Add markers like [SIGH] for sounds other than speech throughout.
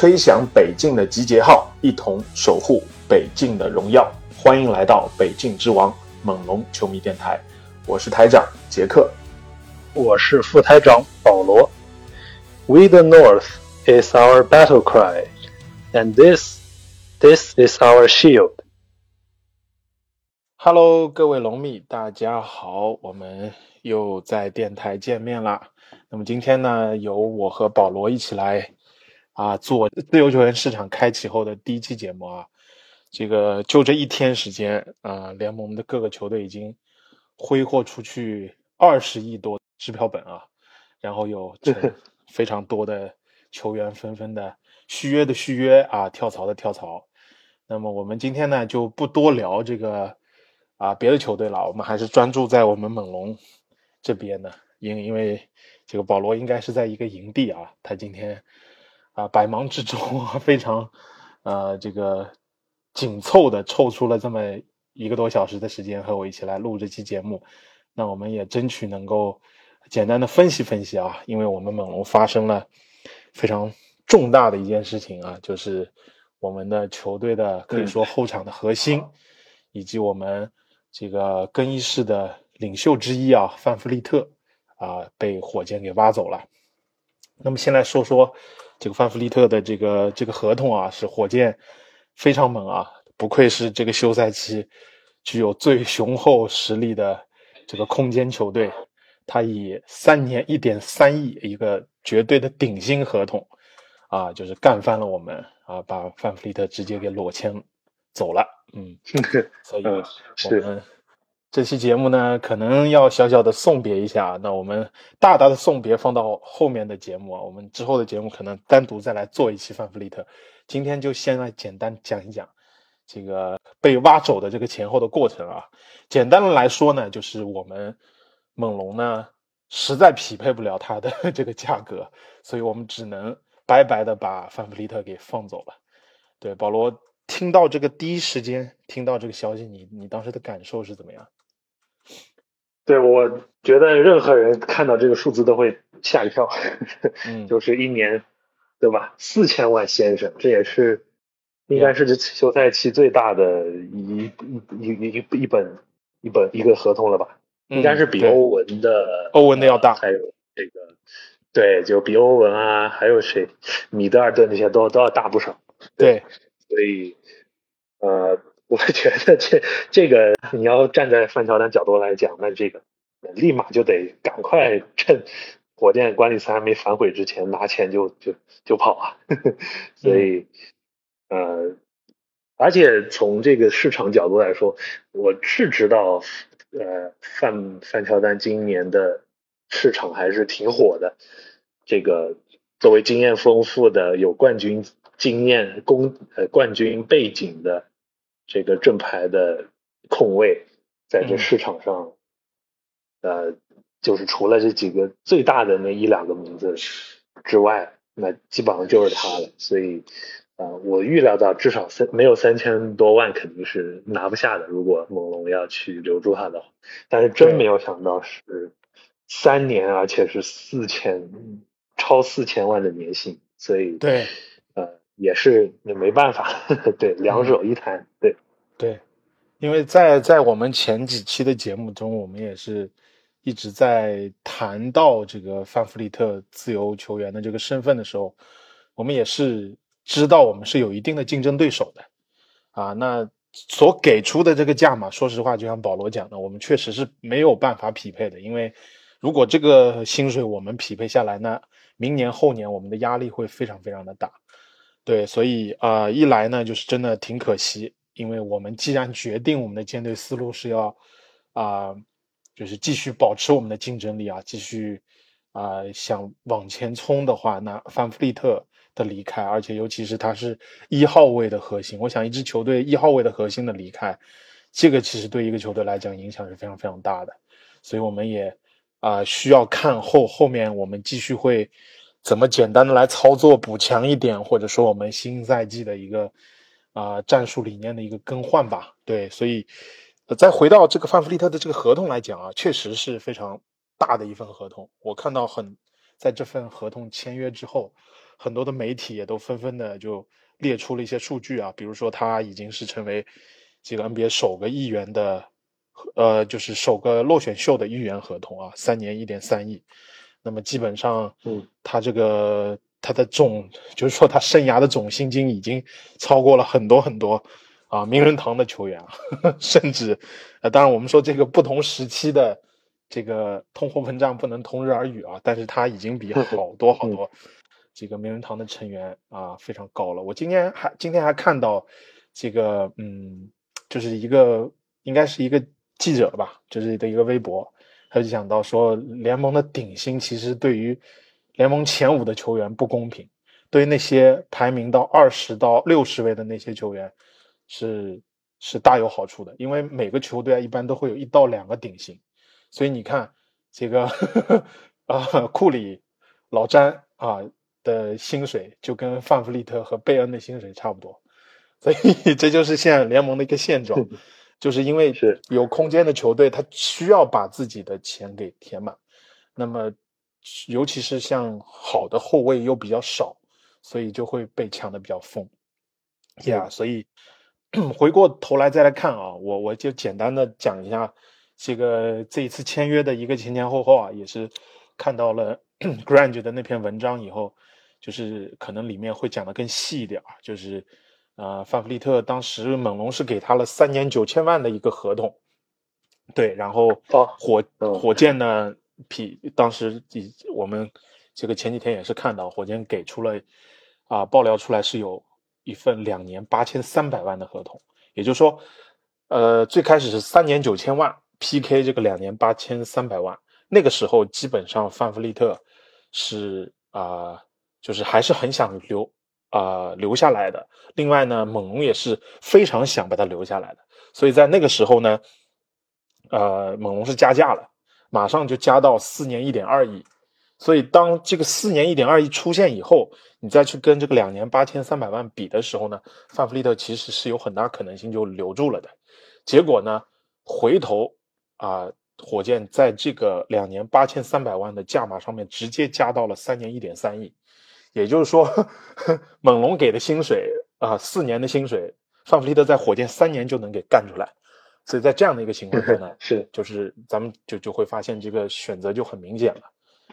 吹响北境的集结号，一同守护北境的荣耀。欢迎来到北境之王猛龙球迷电台，我是台长杰克。我是副台长保罗。We the North is our battle cry, and this, this is our shield. Hello，各位龙迷，大家好，我们又在电台见面啦。那么今天呢，由我和保罗一起来啊做自由球员市场开启后的第一期节目啊。这个就这一天时间啊，联盟的各个球队已经挥霍出去二十亿多支票本啊，然后有这 [LAUGHS] 非常多的球员纷纷的续约的续约啊，跳槽的跳槽。那么我们今天呢就不多聊这个啊别的球队了，我们还是专注在我们猛龙这边呢，因因为这个保罗应该是在一个营地啊，他今天啊百忙之中啊 [LAUGHS] 非常呃这个。紧凑的抽出了这么一个多小时的时间和我一起来录这期节目，那我们也争取能够简单的分析分析啊，因为我们猛龙发生了非常重大的一件事情啊，就是我们的球队的可以说后场的核心，以及我们这个更衣室的领袖之一啊，范弗利特啊被火箭给挖走了。那么先来说说这个范弗利特的这个这个合同啊，是火箭。非常猛啊！不愧是这个休赛期具有最雄厚实力的这个空间球队。他以三年一点三亿一个绝对的顶薪合同啊，就是干翻了我们啊，把范弗利特直接给裸签走了。嗯，[LAUGHS] 所以我们这期节目呢，可能要小小的送别一下。那我们大大的送别放到后面的节目啊，我们之后的节目可能单独再来做一期范弗利特。今天就先来简单讲一讲这个被挖走的这个前后的过程啊。简单的来说呢，就是我们猛龙呢实在匹配不了他的 [LAUGHS] 这个价格，所以我们只能白白的把范弗利特给放走了。对，保罗听到这个第一时间听到这个消息，你你当时的感受是怎么样？对，我觉得任何人看到这个数字都会吓一跳，嗯，[LAUGHS] 就是一年。对吧？四千万先生，这也是应该是这休赛期最大的一一一一一本一本一个合同了吧？应该是比欧文的欧文的要大，还有这个对，就比欧文啊，还有谁，米德尔顿那些都都要大不少。对，所以呃，我觉得这这个你要站在范乔丹角度来讲，那这个立马就得赶快趁。火箭管理层还没反悔之前，拿钱就就就跑啊！[LAUGHS] 所以，呃，而且从这个市场角度来说，我是知道，呃，范范乔丹今年的市场还是挺火的。这个作为经验丰富的、有冠军经验、公呃冠军背景的这个正牌的控卫，在这市场上，呃。就是除了这几个最大的那一两个名字之外，那基本上就是他了。所以，呃，我预料到至少三没有三千多万肯定是拿不下的。如果猛龙要去留住他的话，但是真没有想到是三年，而且是四千超四千万的年薪。所以，对，呃，也是也没办法，对，两手一摊，对，对，因为在在我们前几期的节目中，我们也是。一直在谈到这个范弗利特自由球员的这个身份的时候，我们也是知道我们是有一定的竞争对手的，啊，那所给出的这个价码，说实话，就像保罗讲的，我们确实是没有办法匹配的，因为如果这个薪水我们匹配下来，那明年后年我们的压力会非常非常的大，对，所以啊，一来呢，就是真的挺可惜，因为我们既然决定我们的舰队思路是要啊。就是继续保持我们的竞争力啊，继续啊想往前冲的话，那范弗利特的离开，而且尤其是他是一号位的核心，我想一支球队一号位的核心的离开，这个其实对一个球队来讲影响是非常非常大的，所以我们也啊需要看后后面我们继续会怎么简单的来操作补强一点，或者说我们新赛季的一个啊战术理念的一个更换吧，对，所以。再回到这个范弗利特的这个合同来讲啊，确实是非常大的一份合同。我看到很在这份合同签约之后，很多的媒体也都纷纷的就列出了一些数据啊，比如说他已经是成为这个 NBA 首个亿元的，呃，就是首个落选秀的亿元合同啊，三年一点三亿。那么基本上，嗯，他这个他的总就是说他生涯的总薪金已经超过了很多很多。啊，名人堂的球员啊，[LAUGHS] 甚至，呃，当然我们说这个不同时期的这个通货膨胀不能同日而语啊，但是他已经比好多好多这个名人堂的成员啊非常高了。我今天还今天还看到这个，嗯，就是一个应该是一个记者吧，就是的一个微博，他就讲到说，联盟的顶薪其实对于联盟前五的球员不公平，对于那些排名到二十到六十位的那些球员。是是大有好处的，因为每个球队啊一般都会有一到两个顶薪，所以你看这个 [LAUGHS] 啊库里、老詹啊的薪水就跟范弗利特和贝恩的薪水差不多，所以这就是现在联盟的一个现状，[LAUGHS] 就是因为是。有空间的球队，他需要把自己的钱给填满，那么尤其是像好的后卫又比较少，所以就会被抢的比较疯，呀，所以。[CLEARS THROAT] 回过头来再来看啊，我我就简单的讲一下这个这一次签约的一个前前后后啊，也是看到了 [CLEARS THROAT] Grange 的那篇文章以后，就是可能里面会讲的更细一点啊，就是呃范弗利特当时猛龙是给他了三年九千万的一个合同，对，然后火火箭呢，比当时我们这个前几天也是看到火箭给出了啊爆料出来是有。一份两年八千三百万的合同，也就是说，呃，最开始是三年九千万 PK 这个两年八千三百万，那个时候基本上范弗利特是啊，就是还是很想留啊留下来的。另外呢，猛龙也是非常想把他留下来的，所以在那个时候呢，呃，猛龙是加价了，马上就加到四年一点二亿。所以，当这个四年一点二亿出现以后，你再去跟这个两年八千三百万比的时候呢，范弗利特其实是有很大可能性就留住了的。结果呢，回头啊，火箭在这个两年八千三百万的价码上面直接加到了三年一点三亿，也就是说，猛龙给的薪水啊，四年的薪水，范弗利特在火箭三年就能给干出来。所以在这样的一个情况下呢，[LAUGHS] 是就是咱们就就会发现这个选择就很明显了。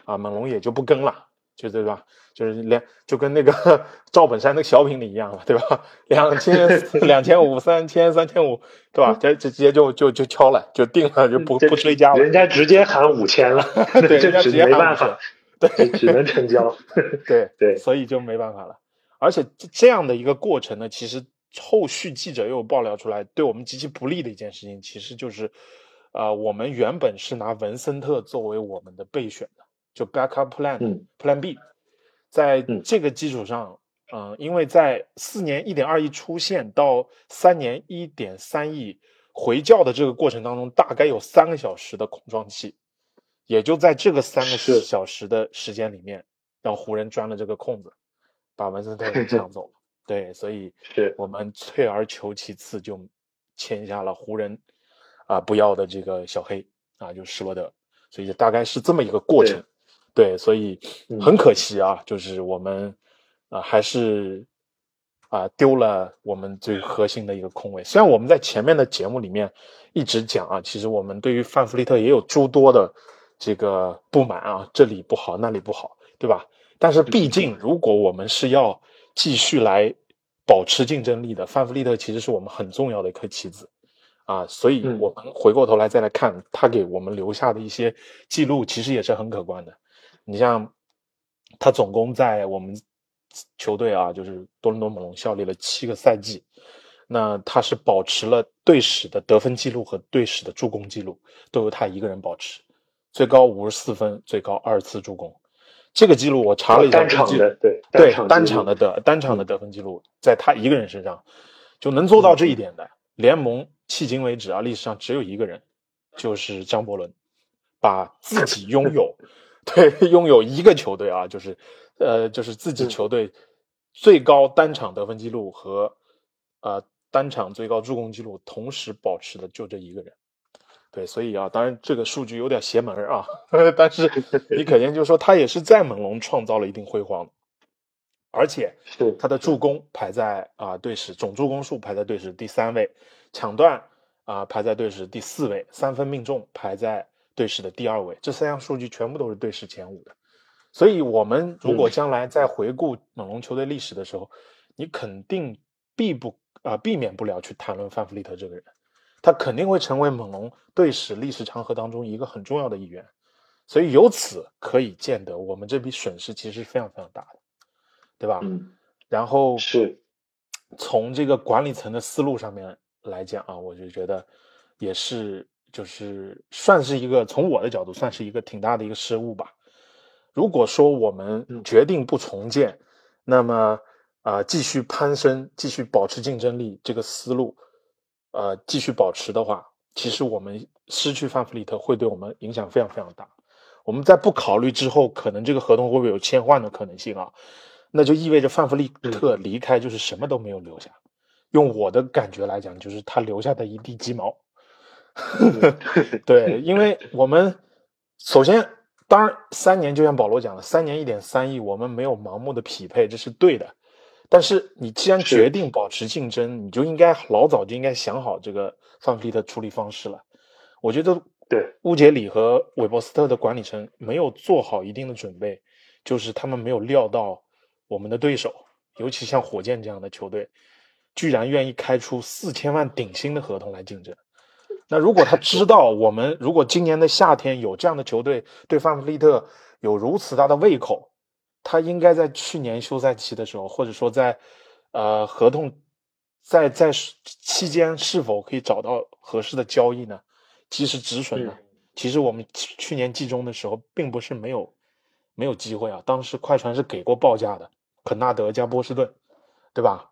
啊，猛龙也就不跟了，就对吧？就是连就跟那个 [LAUGHS] 赵本山那个小品里一样了，对吧？两千、两千五、三千、三千五，对吧？这这直接就就就敲了，就定了，就不不追加了。人家直接喊五千了，[LAUGHS] 对，这直接没办法，对，只能成交。[LAUGHS] 对对，所以就没办法了。而且这样的一个过程呢，其实后续记者又爆料出来，对我们极其不利的一件事情，其实就是，呃，我们原本是拿文森特作为我们的备选的。就 backup plan，plan B，在这个基础上，嗯，因为在四年一点二亿出现到三年一点三亿回教的这个过程当中，大概有三个小时的空窗期，也就在这个三个小时的时间里面，让湖人钻了这个空子，把文森特给抢 [LAUGHS] 走了。对，所以是我们退而求其次，就签下了湖人啊不要的这个小黑啊，就施罗德，所以大概是这么一个过程。对，所以很可惜啊，就是我们啊，还是啊丢了我们最核心的一个空位。虽然我们在前面的节目里面一直讲啊，其实我们对于范弗利特也有诸多的这个不满啊，这里不好，那里不好，对吧？但是毕竟，如果我们是要继续来保持竞争力的，范弗利特其实是我们很重要的一颗棋子啊。所以，我们回过头来再来看他给我们留下的一些记录，其实也是很可观的。你像他总共在我们球队啊，就是多伦多猛龙效力了七个赛季，那他是保持了队史的得分记录和队史的助攻记录，都由他一个人保持，最高五十四分，最高二次助攻。这个记录我查了一下，单场的对对单单场的得单场的得分记录，在他一个人身上就能做到这一点的，联盟迄今为止啊，历史上只有一个人，就是张伯伦，把自己拥有 [LAUGHS] 对拥有一个球队啊，就是呃就是自己球队最高单场得分记录和呃单场最高助攻记录同时保持的就这一个人。对，所以啊，当然这个数据有点邪门啊，[LAUGHS] 但是你肯定就是说他也是在猛龙创造了一定辉煌，而且是他的助攻排在啊队史总助攻数排在队史第三位，抢断啊排在队史第四位，三分命中排在队史的第二位，这三项数据全部都是队史前五的。所以，我们如果将来在回顾猛龙球队历史的时候，你肯定避不啊、避免不了去谈论范弗利特这个人。他肯定会成为猛龙队史历史长河当中一个很重要的一员，所以由此可以见得，我们这笔损失其实非常非常大的，对吧？嗯，然后是从这个管理层的思路上面来讲啊，我就觉得也是就是算是一个从我的角度算是一个挺大的一个失误吧。如果说我们决定不重建，那么啊、继续攀升，继续保持竞争力这个思路。呃，继续保持的话，其实我们失去范弗利特会对我们影响非常非常大。我们在不考虑之后，可能这个合同会不会有切换的可能性啊？那就意味着范弗利特离开就是什么都没有留下。用我的感觉来讲，就是他留下的一地鸡毛。[LAUGHS] 对，因为我们首先，当然三年就像保罗讲的，三年一点三亿，我们没有盲目的匹配，这是对的。但是你既然决定保持竞争，你就应该老早就应该想好这个范弗利特处理方式了。我觉得对乌杰里和韦伯斯特的管理层没有做好一定的准备，就是他们没有料到我们的对手，尤其像火箭这样的球队，居然愿意开出四千万顶薪的合同来竞争。那如果他 [LAUGHS] 知道我们如果今年的夏天有这样的球队对范弗利特有如此大的胃口，他应该在去年休赛期的时候，或者说在呃合同在在期间是否可以找到合适的交易呢？及时止损呢？其实我们去去年季中的时候，并不是没有没有机会啊。当时快船是给过报价的，肯纳德加波士顿，对吧？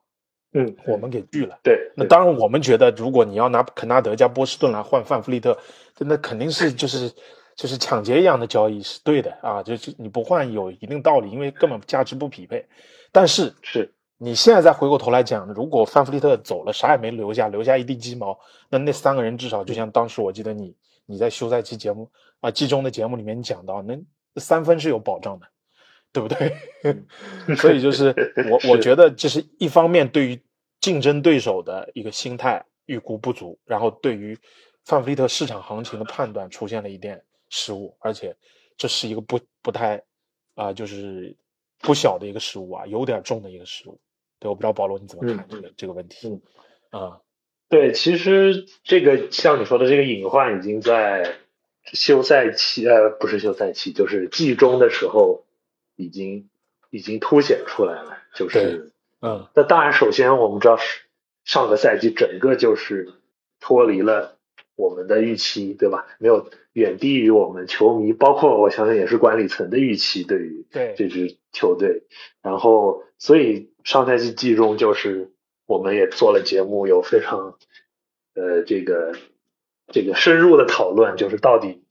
嗯，我们给拒了。对，那当然，我们觉得如果你要拿肯纳德加波士顿来换范弗利特，那肯定是就是就是抢劫一样的交易是对的啊，就是你不换有一定道理，因为根本价值不匹配。但是是你现在再回过头来讲，如果范弗利特走了，啥也没留下，留下一地鸡毛，那那三个人至少就像当时我记得你你在休赛期节目啊季中的节目里面你讲到，那三分是有保障的，对不对？[LAUGHS] 所以就是 [LAUGHS] 我我觉得这是一方面对于竞争对手的一个心态预估不足，然后对于范弗利特市场行情的判断出现了一点失误，而且这是一个不不太啊、就是不小的一个失误啊，有点重的一个失误。对，我不知道保罗你怎么看嗯这个、这个问题嗯啊？对，其实这个像你说的这个隐患已经在休赛期，呃，不是休赛期，就是季中的时候已经已经凸显出来了。就是，嗯那当然，首先我们知道是上个赛季整个就是脱离了我们的预期，对吧？没有远低于我们球迷，包括我相信也是管理层的预期对于对这支球队。然后，所以上赛季季中就是我们也做了节目，有非常呃这个这个深入的讨论，就是到底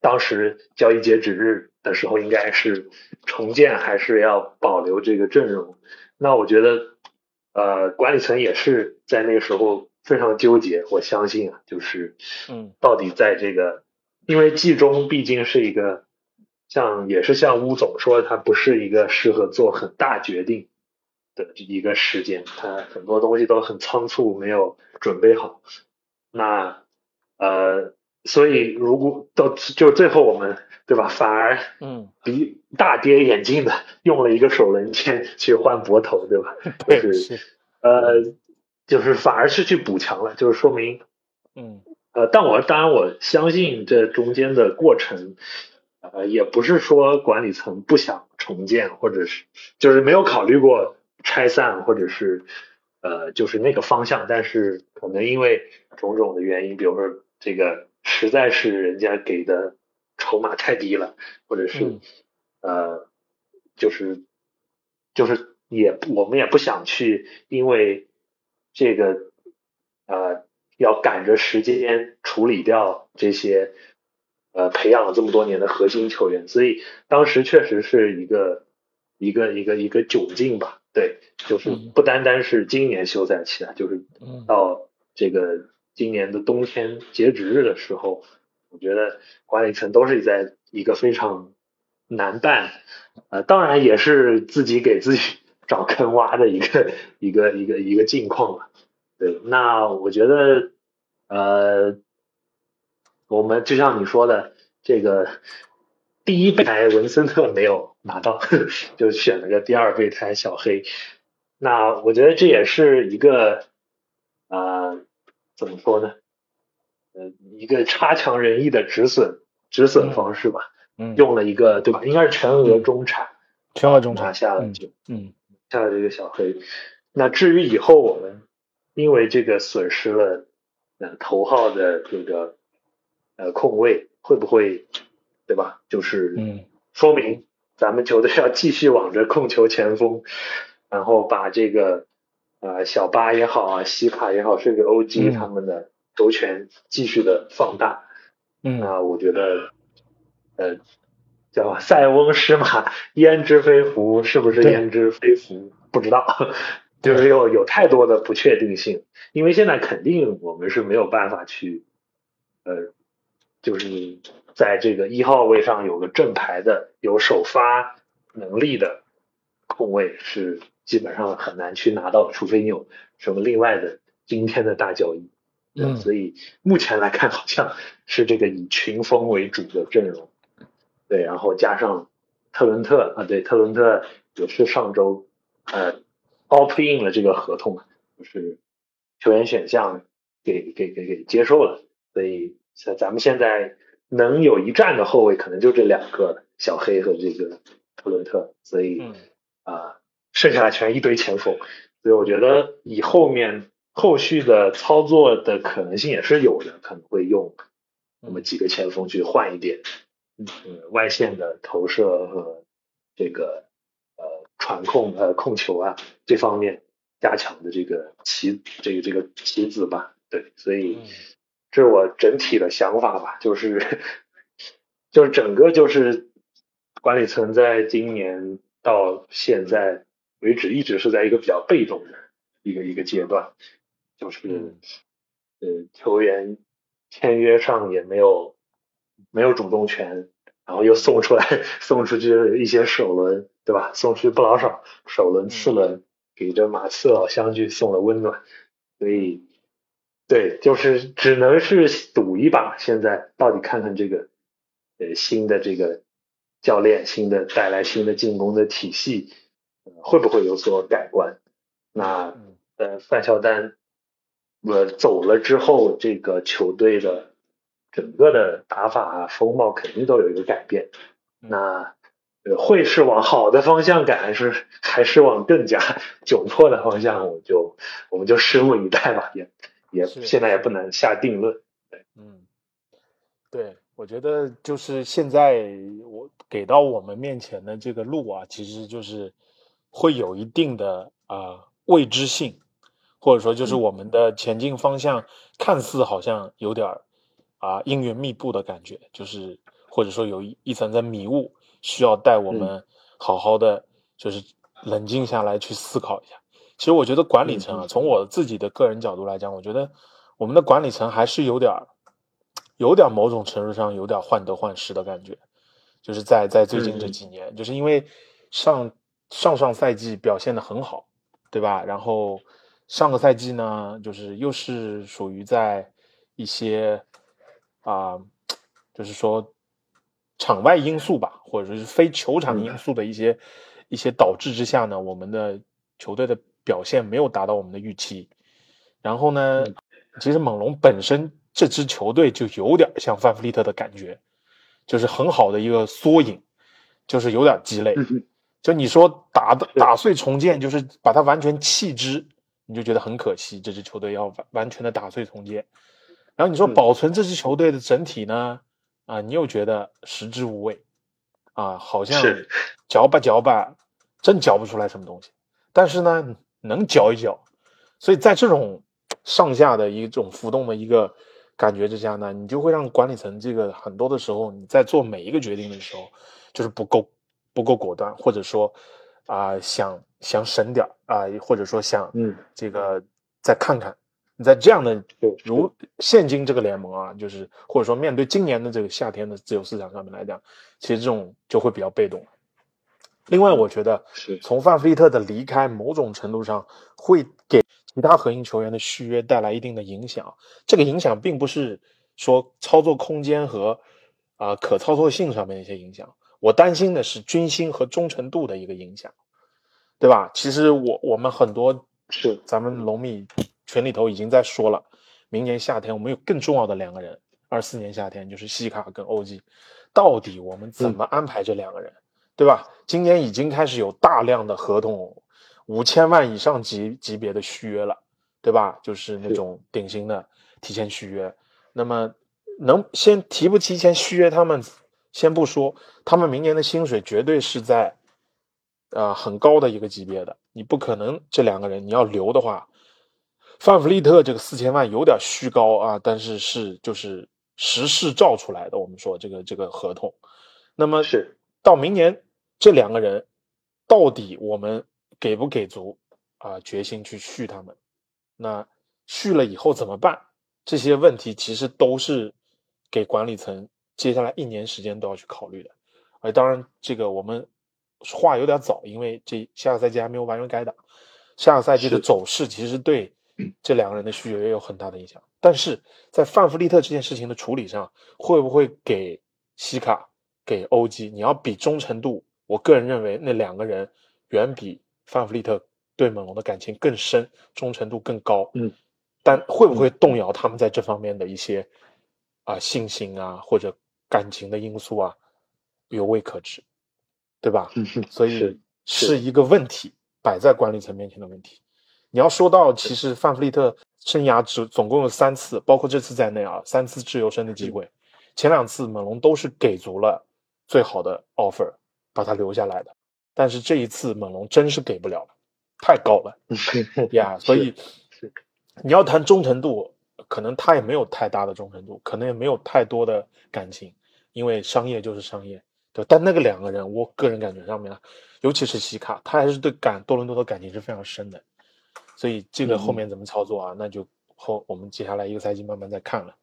当时交易截止日的时候应该是重建还是要保留这个阵容？那我觉得呃管理层也是在那个时候非常纠结，我相信啊，就是嗯到底在这个，因为季中毕竟是一个像也是像乌总说，它不是一个适合做很大决定的一个时间，它很多东西都很仓促，没有准备好。那呃，所以如果到就最后我们对吧，反而嗯，比大跌眼镜的用了一个首轮签去换博头，对吧？[LAUGHS] 对就是呃，就是反而是去补强了，就是说明嗯。呃，但我当然我相信这中间的过程，呃，也不是说管理层不想重建，或者是就是没有考虑过拆散，或者是呃，就是那个方向，但是可能因为种种的原因，比如说这个实在是人家给的筹码太低了，或者是、嗯。呃，就是就是也我们也不想去，因为这个呃要赶着时间处理掉这些呃培养了这么多年的核心球员，所以当时确实是一个一个一个一个窘境吧。对，就是嗯。不单单是今年休赛期啊，就是嗯。到这个今年的冬天截止日的时候，我觉得管理层都是在一个非常难办，呃，当然也是自己给自己找坑挖的一个一个一个一个境况了。对，那我觉得，呃，我们就像你说的，这个第一备胎文森特没有拿到，[LAUGHS] 就选了个第二备胎小黑。那我觉得这也是一个，呃，怎么说呢？呃，一个差强人意的止损止损方式吧。嗯，用了一个对吧？应该是全额中产全额中产下了嗯就嗯下了这个小黑。那至于以后我们因为这个损失了呃头号的这个呃控卫，会不会对吧？就是嗯说明咱们球队要继续往着控球前锋，然后把这个呃小巴也好啊，西卡也好，甚至 OG 嗯他们的球权继续的放大。嗯那我觉得，呃，叫塞翁失马，焉知非福，是不是焉知非福？不知道，[LAUGHS] 就是有有太多的不确定性，因为现在肯定我们是没有办法去，呃，就是在这个一号位上有个正牌的、有首发能力的控卫是基本上很难去拿到，除非你有什么另外的今天的大交易。嗯所以目前来看，好像是这个以群锋为主的阵容。对，然后加上特伦特啊，对，特伦特也是上周呃 opt in 了这个合同，就是球员选项给给给给接受了，所以咱咱们现在能有一战的后卫，可能就这两个了，小黑和这个特伦特，所以嗯啊、剩下的全一堆前锋，所以我觉得以后面后续的操作的可能性也是有的，可能会用那么几个前锋去换一点，嗯，外线的投射和这个呃传控呃控球啊这方面加强的这个棋这个这个棋子吧，对，所以嗯这是我整体的想法吧，就是就是整个就是管理层在今年到现在为止，一直是在一个比较被动的一个一个阶段，就是、嗯。呃球员签约上也没有没有主动权，然后又送出来送出去一些首轮，对吧？送出去不老少，首轮、次轮给这马刺老乡去送了温暖，所以对，就是只能是赌一把，现在到底看看这个呃新的这个教练，新的带来新的进攻的体系，呃会不会有所改观？那嗯呃范乔丹我走了之后，这个球队的整个的打法啊风貌肯定都有一个改变。嗯那呃会是往好的方向改，还是还是往更加 [LAUGHS] 窘迫的方向？我就我们就拭目以待吧，也也现在也不能下定论。嗯，对，我觉得就是现在我给到我们面前的这个路啊，其实就是会有一定的啊、未知性，或者说就是嗯我们的前进方向看似好像有点儿啊阴云密布的感觉，就是或者说有一一层层迷雾，需要带我们好好的就是冷静下来去思考一下。其实我觉得管理层啊，从我自己的个人角度来讲，我觉得我们的管理层还是有点儿，有点儿某种程度上有点患得患失的感觉，就是在在最近这嗯几年，就是因为上上上赛季表现的很好，对吧？然后上个赛季呢，就是又是属于在一些啊、就是说场外因素吧，或者说是非球场因素的一些、一些导致之下呢，我们的球队的表现没有达到我们的预期。然后呢，其实猛龙本身这支球队就有点像范弗利特的感觉，就是很好的一个缩影，就是有点鸡肋。嗯就你说打打碎重建，就是把它完全弃之，你就觉得很可惜，这支球队要完完全的打碎重建。然后你说保存这支球队的整体呢？啊，你又觉得食之无味，啊，好像嚼吧嚼吧，真嚼不出来什么东西。但是呢，能嚼一嚼。所以在这种上下的一种浮动的一个感觉之下呢，你就会让管理层这个很多的时候，你在做每一个决定的时候，就是不够不够果断，或者说啊，想想省点啊，或者说想嗯这个再看看。你在这样的如现今这个联盟啊，就是或者说面对今年的这个夏天的自由市场上面来讲，其实这种就会比较被动。另外，我觉得从范弗利特的离开，某种程度上会给其他核心球员的续约带来一定的影响。这个影响并不是说操作空间和啊可操作性上面的一些影响，我担心的是军心和忠诚度的一个影响，对吧？其实我我们很多是咱们龙米。群里头已经在说了，明年夏天我们有更重要的两个人，二四年夏天就是西卡跟欧 g，到底我们怎么安排这两个人，对吧？今年已经开始有大量的合同，五千万以上级级别的续约了，对吧？就是那种顶薪的提前续约。那么能先提不提前续约他们，先不说，他们明年的薪水绝对是在，呃很高的一个级别的，你不可能这两个人你要留的话。范弗利特这个四千万有点虚高啊，但是是就是实事照出来的。我们说这个这个合同，那么是到明年这两个人到底我们给不给足啊决心去续他们？那续了以后怎么办？这些问题其实都是给管理层接下来一年时间都要去考虑的。而当然，这个我们话有点早，因为这下个赛季还没有完全改打，下个赛季的走势其实对。这两个人的需求也有很大的影响，但是在范弗利特这件事情的处理上，会不会给西卡、给欧基？你要比忠诚度，我个人认为那两个人远比范弗利特对猛龙的感情更深，忠诚度更高。嗯，但会不会动摇他们在这方面的一些啊信心啊或者感情的因素啊，有未可知，对吧？所以是一个问题摆在管理层面前的问题。你要说到，其实范弗利特生涯只总共有三次，包括这次在内啊，三次自由身的机会。前两次猛龙都是给足了最好的 offer，把他留下来的。但是这一次猛龙真是给不了了，太高了 [LAUGHS] 呀！所以你要谈忠诚度，可能他也没有太大的忠诚度，可能也没有太多的感情，因为商业就是商业，对但那个两个人，我个人感觉上面，尤其是西卡，他还是对感多伦多的感情是非常深的。所以这个后面怎么操作啊？那就后我们接下来一个赛季慢慢再看了，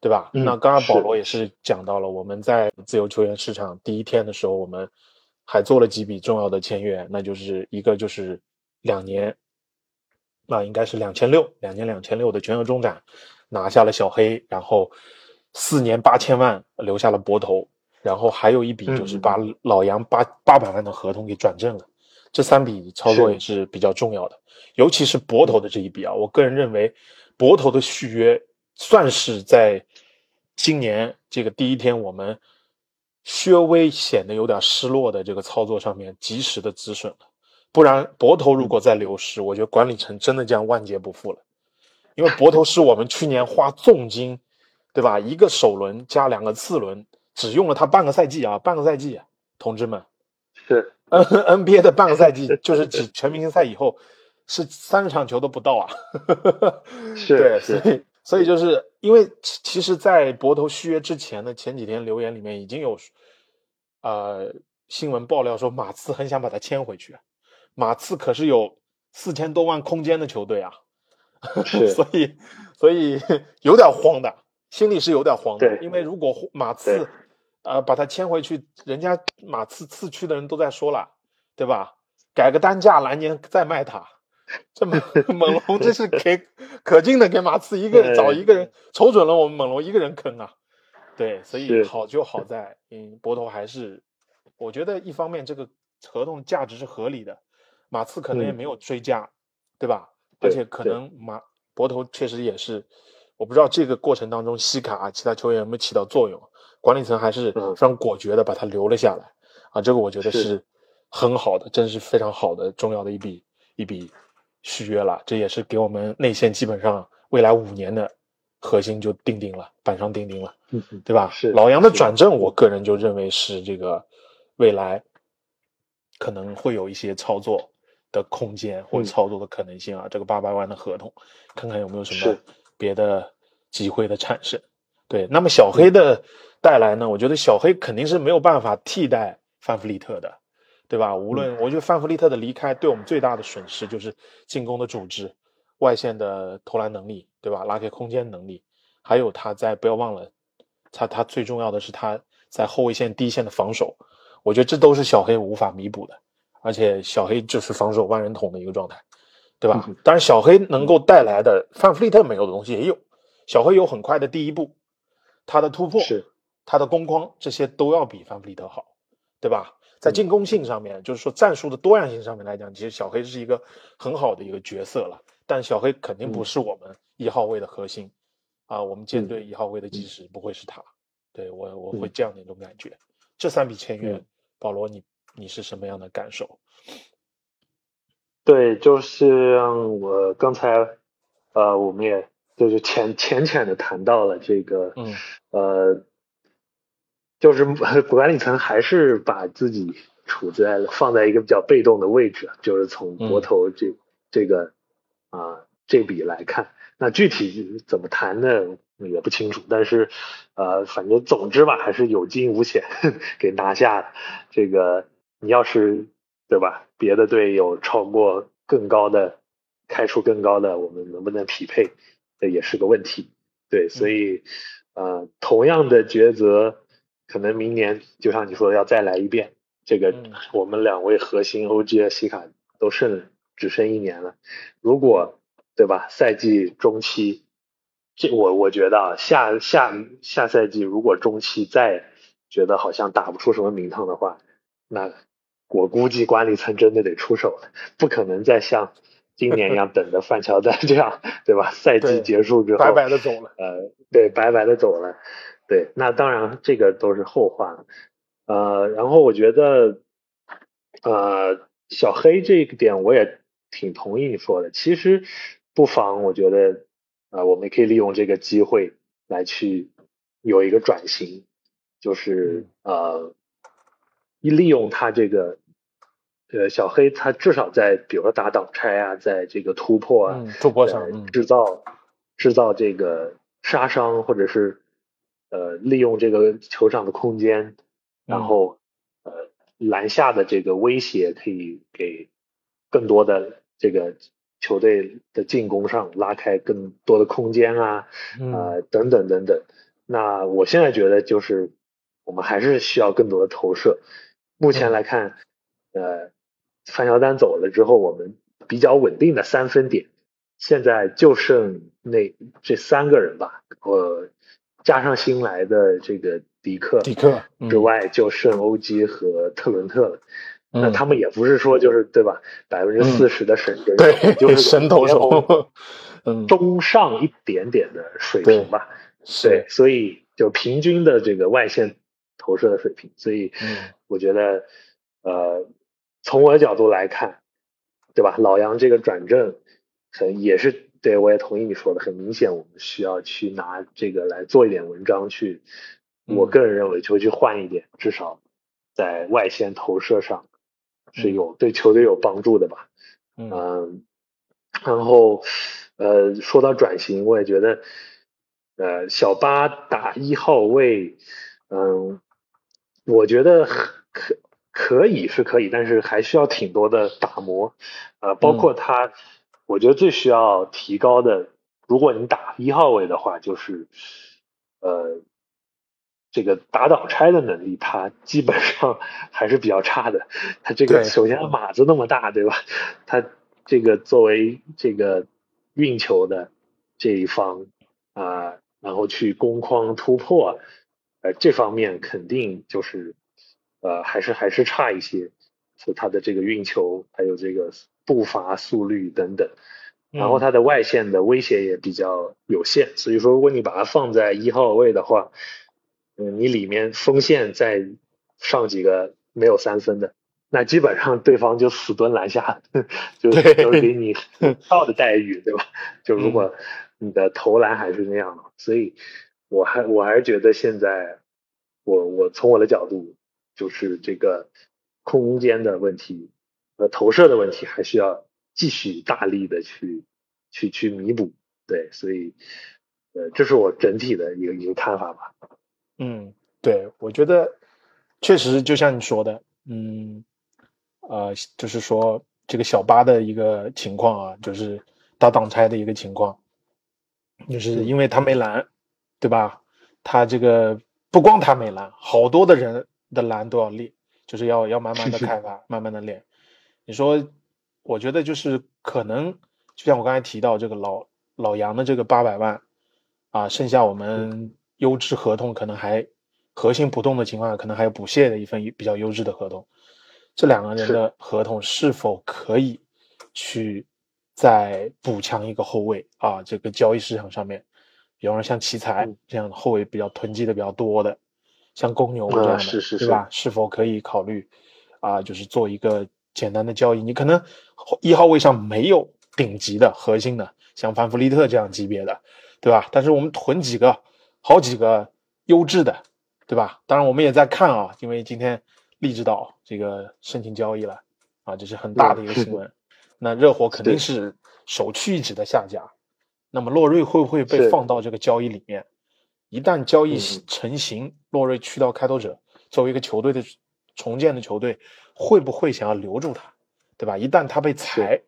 对吧？那刚刚保罗也是讲到了，我们在自由球员市场第一天的时候，我们还做了几笔重要的签约，那就是一个就是两年，那应该是两千六，两年两千六的全额中展拿下了小黑，然后四年八千万留下了博头，然后还有一笔就是把老杨八八百万的合同给转正了。这三笔操作也是比较重要的，尤其是博头的这一笔啊，我个人认为，博头的续约算是在今年这个第一天，我们稍微显得有点失落的这个操作上面及时的止损了。不然，博头如果再流失，我觉得管理层真的将万劫不复了。因为博头是我们去年花重金，对吧？一个首轮加两个次轮，只用了他半个赛季啊，半个赛季，同志们。是 [LAUGHS] N NBA 的半个赛季，就是指全明星赛以后，是三十场球都不到啊。[LAUGHS] 是，对，所以所以就是因为其实，在博头续约之前的前几天留言里面已经有，呃，新闻爆料说马刺很想把他签回去，马刺可是有四千多万空间的球队啊，[LAUGHS] 所以所以有点慌的，心里是有点慌的，因为如果马刺。呃，把他签回去，人家马刺次区的人都在说了，对吧？改个单价，来年再卖他。这猛 [LAUGHS] 猛龙这是给可劲的给马刺一个找一个人，瞅准了我们猛龙一个人坑啊。对，所以好就好在，嗯，博头还是，我觉得一方面这个合同价值是合理的，马刺可能也没有追加，对吧？而且可能马博头确实也是，我不知道这个过程当中西卡其他球员有没有起到作用。管理层还是非常果决的把他留了下来，啊，这个我觉得是很好的，真是非常好的重要的一笔一笔续约了，这也是给我们内线基本上未来五年的核心就定定了，板上钉钉了，嗯对吧？是老杨的转正，我个人就认为是这个未来可能会有一些操作的空间或操作的可能性啊。这个八百万的合同，看看有没有什么别的机会的产生。对，那么小黑的带来呢，我觉得小黑肯定是没有办法替代范弗利特的，对吧？无论我觉得范弗利特的离开对我们最大的损失就是进攻的组织、外线的投篮能力，对吧？拉开空间能力，还有他在不要忘了，他他最重要的是他在后卫线第一线的防守，我觉得这都是小黑无法弥补的，而且小黑就是防守万人桶的一个状态，对吧？当然，小黑能够带来的范弗利特没有的东西也有，小黑有很快的第一步，他的突破是他的攻框这些都要比范弗里特好，对吧？在进攻性上面，就是说战术的多样性上面来讲，其实小黑是一个很好的一个角色了。但小黑肯定不是我们一号位的核心、啊，我们舰队一号位的基石不会是他。对我我会这样的一种感觉。这三笔签约，嗯保罗你你是什么样的感受？对，就是我刚才呃，我们也就是浅浅浅的谈到了这个，嗯。呃，就是 [LAUGHS] 管理层还是把自己处在放在一个比较被动的位置，就是从国投这、这个啊、这笔来看，那具体怎么谈呢也不清楚，但是呃，反正总之吧，还是有惊无险 [LAUGHS] 给拿下了。这个你要是对吧，别的队有超过更高的开出更高的，我们能不能匹配，这也是个问题。对，所以呃，同样的抉择，可能明年就像你说的要再来一遍。这个嗯。我们两位核心 OG 和西卡都剩只剩一年了，如果对吧，赛季中期，这我我觉得啊，下下下赛季如果中期再觉得好像打不出什么名堂的话，那我估计管理层真的得出手了，不可能再像今年一样等着范乔丹这样，[LAUGHS] 对吧？赛季结束之后，白白的走了。呃，对，白白的走了。对，那当然这个都是后话了。呃，然后我觉得，呃，小黑这个点我也挺同意你说的。其实不妨，我觉得，呃，我们也可以利用这个机会来去有一个转型，就是呃，一利用他这个。呃，小黑他至少在比如说打挡拆啊，在这个突破啊，嗯，突破上，制造制造这个杀伤，或者是呃利用这个球场的空间，然后呃篮下的这个威胁可以给更多的这个球队的进攻上拉开更多的空间啊，嗯呃等等等等。那我现在觉得就是我们还是需要更多的投射。目前来看，呃，范乔丹走了之后，我们比较稳定的三分点，现在就剩那这三个人吧，呃，加上新来的这个迪克迪克嗯之外，就剩欧基和特伦特了。那嗯他们也不是说就是对吧，百分之四十的神准，对就是神投手，嗯，中上一点点的水平吧。是对，所以就平均的这个外线投射的水平，所以嗯我觉得，呃，从我的角度来看，对吧？老杨这个转正，很也是对我也同意你说的，很明显我们需要去拿这个来做一点文章去，我嗯个人认为就去换一点，至少在外线投射上是有对球队有帮助的吧。嗯嗯，然后呃，说到转型，我也觉得，呃，小巴打一号位，嗯，我觉得可可以是可以，但是还需要挺多的打磨，呃，包括他，我觉得最需要提高的，如果你打一号位的话，就是呃。这个打倒拆的能力，他基本上还是比较差的。他这个首先码子那么大，对吧？他这个作为这个运球的这一方啊、然后去攻框突破，呃，这方面肯定就是呃还是还是差一些，就他的这个运球还有这个步伐速率等等。然后他的外线的威胁也比较有限，所以说如果你把他放在一号位的话，嗯，你里面锋线再上几个没有三分的，那基本上对方就死蹲篮下，[LAUGHS] 就就是给你 [LAUGHS] 到的待遇，对吧？就如果你的投篮还是那样的，所以我还我还是觉得现在，我我从我的角度，就是这个空间的问题和投射的问题，还需要继续大力的去去去弥补。对，所以呃，这是我整体的一个一个看法吧。嗯，对，我觉得确实就像你说的，嗯，呃，就是说这个小巴的一个情况啊，就是打挡拆的一个情况，就是因为他没拦，对吧？他这个不光他没拦，好多的人的栏都要练，就是要要慢慢的开发，慢慢的练。你说，我觉得就是可能，就像我刚才提到这个老老杨的这个八百万啊，剩下我们优质合同可能还核心不动的情况下，可能还有补谢的一份比较优质的合同。这两个人的合同是否可以去再补强一个后卫啊？这个交易市场上面，比方说像奇才这样的后卫比较囤积的比较多的，像公牛这样的，是是对吧？是否可以考虑啊？就是做一个简单的交易？你可能一号位上没有顶级的核心的，像范弗利特这样级别的，对吧？但是我们囤几个，好几个优质的，对吧？当然我们也在看啊，因为今天利智岛这个申请交易了啊，这是很大的一个新闻。那热火肯定是首屈一指的下家。那么洛瑞会不会被放到这个交易里面？一旦交易成型，洛瑞去到开拓者，作为一个球队的重建的球队，会不会想要留住他？对吧？一旦他被裁，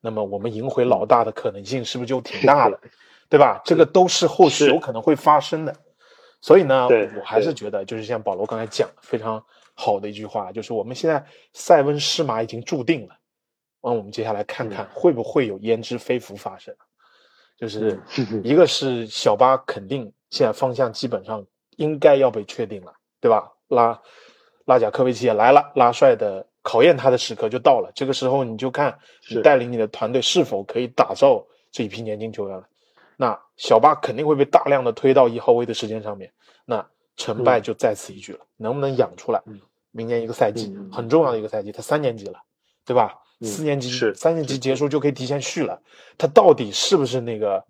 那么我们赢回老大的可能性是不是就挺大了？[LAUGHS] 对吧？这个都是后续有可能会发生的。所以呢，我还是觉得，就是像保罗刚才讲非常好的一句话，就是我们现在塞翁失马已经注定了。那我们接下来看看会不会有焉知非福发生。就是一个是小巴肯定现在方向基本上应该要被确定了，对吧？拉拉贾科维奇也来了，拉帅的考验他的时刻就到了。这个时候你就看你带领你的团队是否可以打造这一批年轻球员了。那小巴肯定会被大量的推到一号位的时间上面，那成败就在此一举了。能不能养出来？明年一个赛季很重要的一个赛季，他三年级了，对吧？四年级是三年级结束就可以提前续了，他到底是不是那个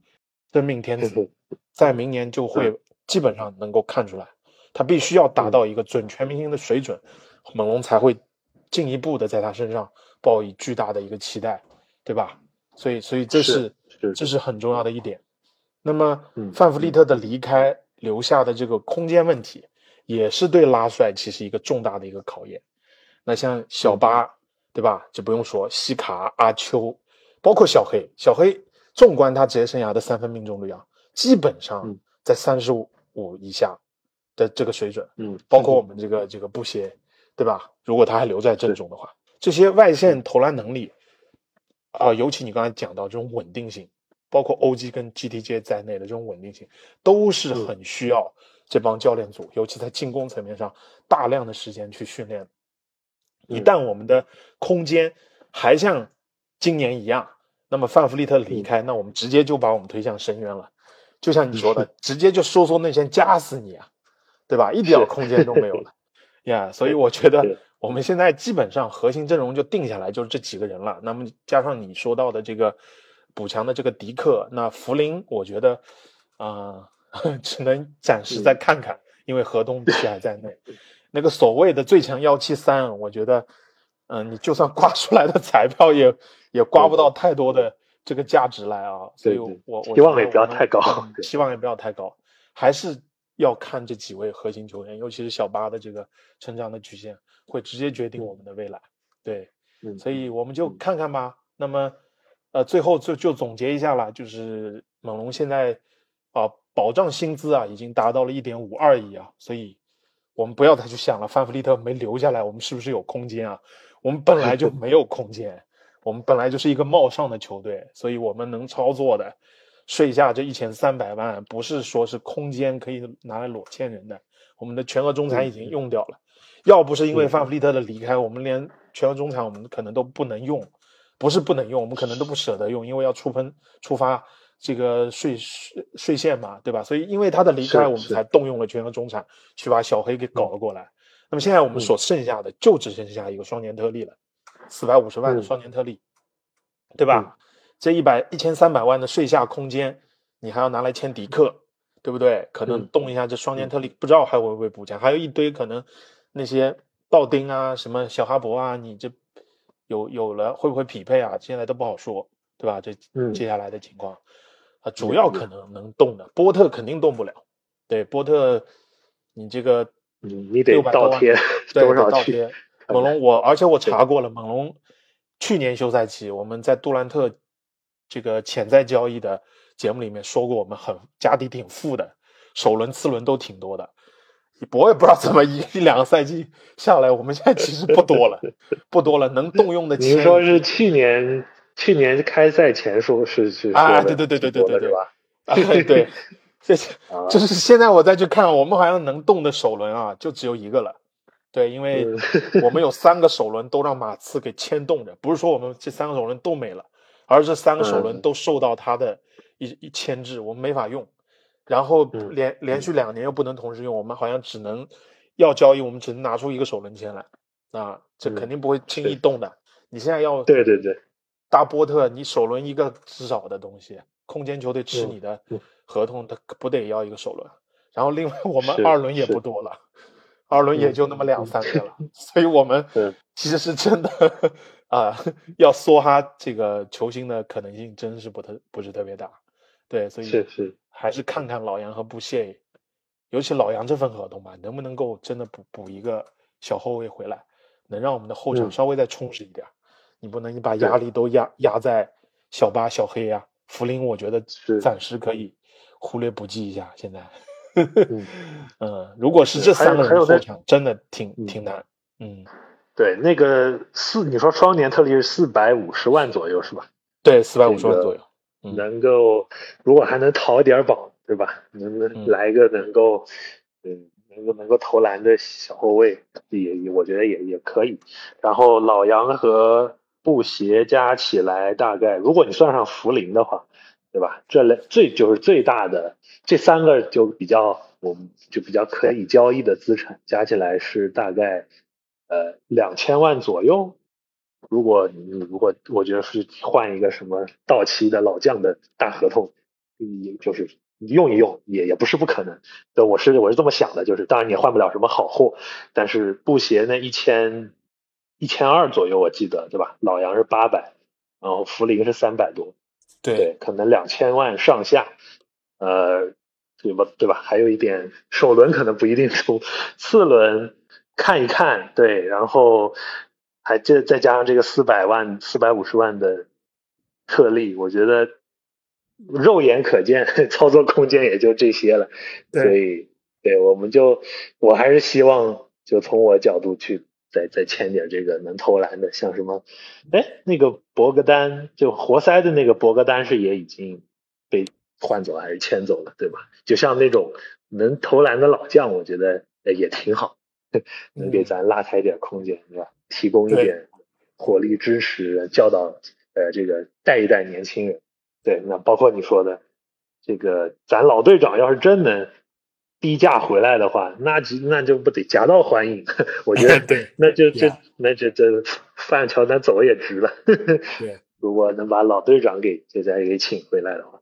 真命天子，在明年就会基本上能够看出来，他必须要达到一个准全明星的水准，猛龙才会进一步的在他身上抱以巨大的一个期待，对吧？所以，所以这是这是很重要的一点。那么，范弗利特的离开留下的这个空间问题，也是对拉帅其实一个重大的一个考验。那像小巴。对吧？就不用说西卡、阿丘，包括小黑。小黑，纵观他职业生涯的三分命中率啊，基本上在三十五以下的这个水准。嗯，包括我们这个这个布歇，对吧？如果他还留在阵中的话，这些外线投篮能力啊，尤其你刚才讲到这种稳定性，包括 OG 跟 GTJ 在内的这种稳定性，都是很需要这帮教练组，尤其在进攻层面上大量的时间去训练。一旦我们的空间还像今年一样，那么范弗利特离开，那我们直接就把我们推向深渊了。就像你说的，[LAUGHS] 直接就收缩内线夹死你啊，对吧？一点空间都没有了呀。所以我觉得我们现在基本上核心阵容就定下来，就是这几个人了。那么加上你说到的这个补强的这个迪克，那福林，我觉得啊，[LAUGHS] 只能暂时再看看，因为河东必须还在内。那个所谓的最强幺七三，我觉得，嗯，你就算刮出来的彩票也也刮不到太多的这个价值来啊。所以，我我希望也不要太高，希望也不要太高，还是要看这几位核心球员，尤其是小巴的这个成长的曲线，会直接决定我们的未来。对，所以我们就看看吧。那么，呃，最后就就总结一下了，就是猛龙现在啊，保障薪资啊，已经达到了一点五二亿啊，所以。我们不要再去想了，范弗利特没留下来，我们是不是有空间啊？我们本来就没有空间，我们本来就是一个冒上的球队，所以我们能操作的，税下这一千三百万，不是说是空间可以拿来裸签人的。我们的全额中产已经用掉了，要不是因为范弗利特的离开，我们连全额中产我们可能都不能用，不是不能用，我们可能都不舍得用，因为要触碰触发。这个税税税线嘛，对吧？所以因为他的离开，我们才动用了全额中产去把小黑给搞了过来。那么现在我们所剩下的就只剩下一个双年特例了，四百五十万的双年特例，对吧？这一百一千三百万的税下空间，你还要拿来签迪克，对不对？可能动一下这双年特例，不知道还会不会补强？还有一堆可能那些道丁啊，什么小哈勃啊，你这有有了会不会匹配啊？现在都不好说，对吧？这接下来的情况啊，主要可能能动的波特肯定动不了，对波特，你这个你你得倒贴 [LAUGHS] 多少去？猛龙我而且我查过了，猛龙去年休赛期我们在杜兰特。这个潜在交易的节目里面说过，我们很家底挺富的，首轮、次轮都挺多的。我也不知道怎么一一两个赛季下来，我们现在其实不多了，[LAUGHS] 不多了，能动用的钱。您说是去年去年开赛前说是是啊，对对对对对对对吧？对，[LAUGHS] 这 [LAUGHS] 就是现在我再去看，我们好像能动的首轮啊，就只有一个了。对，因为我们有 [LAUGHS] 三个首轮都让马刺给牵动着，不是说我们这三个首轮都没了。而这三个首轮都受到他的一一牵制，我们没法用，然后连连续两年又不能同时用，我们好像只能要交易，我们只能拿出一个首轮签来，啊，这肯定不会轻易动的。你现在要对对对，大波特，你首轮一个至少的东西，空间球队吃你的合同，他不得要一个首轮？然后另外 [LAUGHS] 我们二轮也不多了，二轮也就那么两三个了，[LAUGHS] 所以我们其实是真的。啊，[LAUGHS] 要梭哈这个球星的可能性真是不特不是特别大，对，所以是是还是看看老杨和布谢，尤其老杨这份合同吧，能不能够真的补补一个小后卫回来，能让我们的后场稍微再充实一点。你不能你把压力都压压在小巴小黑呀，福林，我觉得暂时可以忽略不计一下。现在，[LAUGHS] 嗯，如果是这三个人后场，真的挺挺难，嗯。对，那个四，你说双年特例是四百五十万左右是吧？对，四百五十万左右，能够如果还能淘点宝，对吧？能不能来一个能够，嗯，能够能够投篮的小后卫，也也我觉得也也可以。然后老杨和布鞋加起来大概，如果你算上福林的话，对吧？这类最就是最大的这三个就比较，我们就比较可以交易的资产加起来是大概。呃，两千万左右，如果你如果我觉得是换一个什么到期的老将的大合同，你就是用一用也也不是不可能。对，我是我是这么想的，就是当然你换不了什么好货，但是布鞋那一千一千二左右，我记得对吧？老杨是八百，然后福林是三百多，对，可能两千万上下，呃，对吧？对吧？还有一点首轮可能不一定出，次轮。看一看，对，然后还这再加上这个四百万、四百五十万的特例，我觉得肉眼可见 [LAUGHS] 操作空间也就这些了。所以，对，我们就我还是希望，就从我角度去再再签点这个能投篮的，像什么，哎，那个博格丹，就活塞的那个博格丹是也已经被换走还是签走了，对吧？就像那种能投篮的老将，我觉得也挺好。[LAUGHS] 能给咱拉开一点空间，对吧？提供一点火力支持，教导呃这个带一带年轻人。对，那包括你说的这个，咱老队长要是真能低价回来的话，那就那就不得夹道欢迎？[LAUGHS] 我觉得对，那就这那这这范乔丹走也值了。[LAUGHS] 对，如果能把老队长给这家给请回来的话，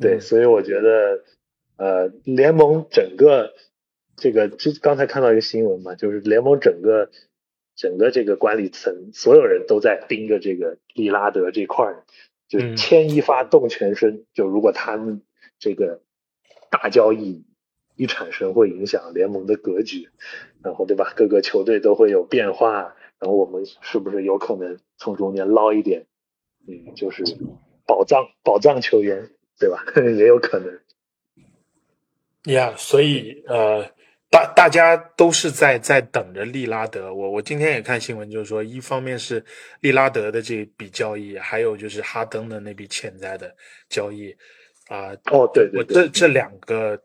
对，所以我觉得呃联盟整个。这个就刚才看到一个新闻嘛，就是联盟整个整个这个管理层所有人都在盯着这个利拉德这块儿，就牵一发动全身。就如果他们这个大交易一产生，会影响联盟的格局，然后对吧？各个球队都会有变化，然后我们是不是有可能从中间捞一点？嗯，就是宝藏宝藏球员，对吧？[LAUGHS] 也有可能。呀，所以呃。大大家都是在在等着利拉德。我我今天也看新闻，就是说，一方面是利拉德的这笔交易，还有就是哈登的那笔潜在的交易啊。哦，对，我这这两个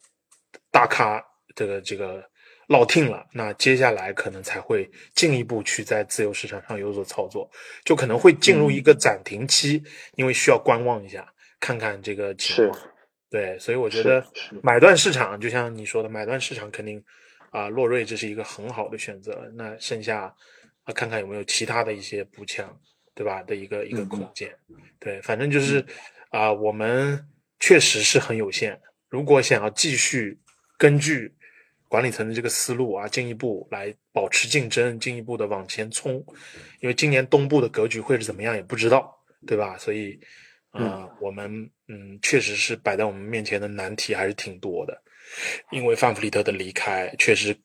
大咖，这个这个落听了，那接下来可能才会进一步去在自由市场上有所操作，就可能会进入一个暂停期，因为需要观望一下，看看这个情况。对，所以我觉得买断市场，就像你说的，买断市场肯定啊，洛瑞这是一个很好的选择。那剩下啊，看看有没有其他的一些补强，对吧？的一个一个空间。对，反正就是啊，我们确实是很有限。如果想要继续根据管理层的这个思路啊，进一步来保持竞争，进一步的往前冲，因为今年东部的格局会是怎么样也不知道，对吧？所以啊，我们嗯，确实是摆在我们面前的难题还是挺多的。因为范弗里特的离开，确实，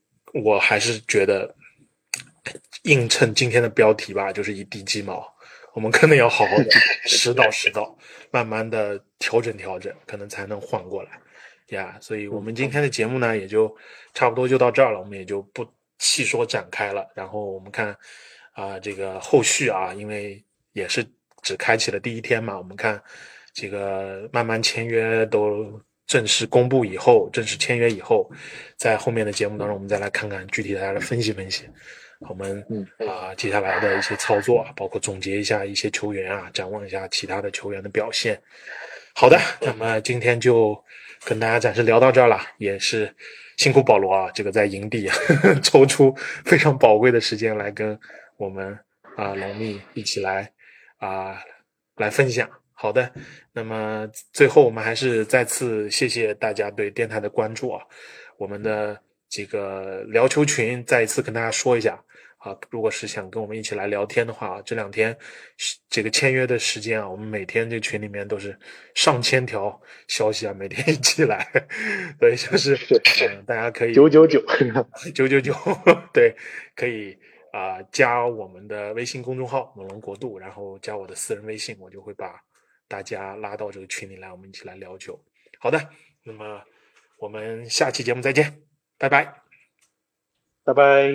我还是觉得映衬今天的标题吧，就是一地鸡毛。我们可能要好好的 [LAUGHS] 拾到拾到，慢慢的调整调整，可能才能缓过来呀。所以，我们今天的节目呢，也就差不多就到这儿了，我们也就不细说展开了。然后我们看啊，这个后续啊，因为也是只开启了第一天嘛，我们看这个慢慢签约都。正式公布以后，正式签约以后，在后面的节目当中，我们再来看看具体大家来分析分析，我们啊接下来的一些操作啊，包括总结一下一些球员啊，展望一下其他的球员的表现。好的，那么今天就跟大家暂时聊到这儿了，也是辛苦保罗啊，这个在营地 [LAUGHS] 抽出非常宝贵的时间来跟我们啊龙蜜一起来啊来分享。好的，那么最后我们还是再次谢谢大家对电台的关注啊！我们的这个聊球群再一次跟大家说一下啊，如果是想跟我们一起来聊天的话，这两天这个签约的时间啊，我们每天这群里面都是上千条消息啊，每天一起来，[LAUGHS] 所以就是 [LAUGHS] 嗯，大家可以九九九 [LAUGHS] 九九九，对，可以啊，加我们的微信公众号“猛龙国度”，然后加我的私人微信，我就会把。大家拉到这个群里来，我们一起来聊酒。好的，那么我们下期节目再见，拜拜，拜拜。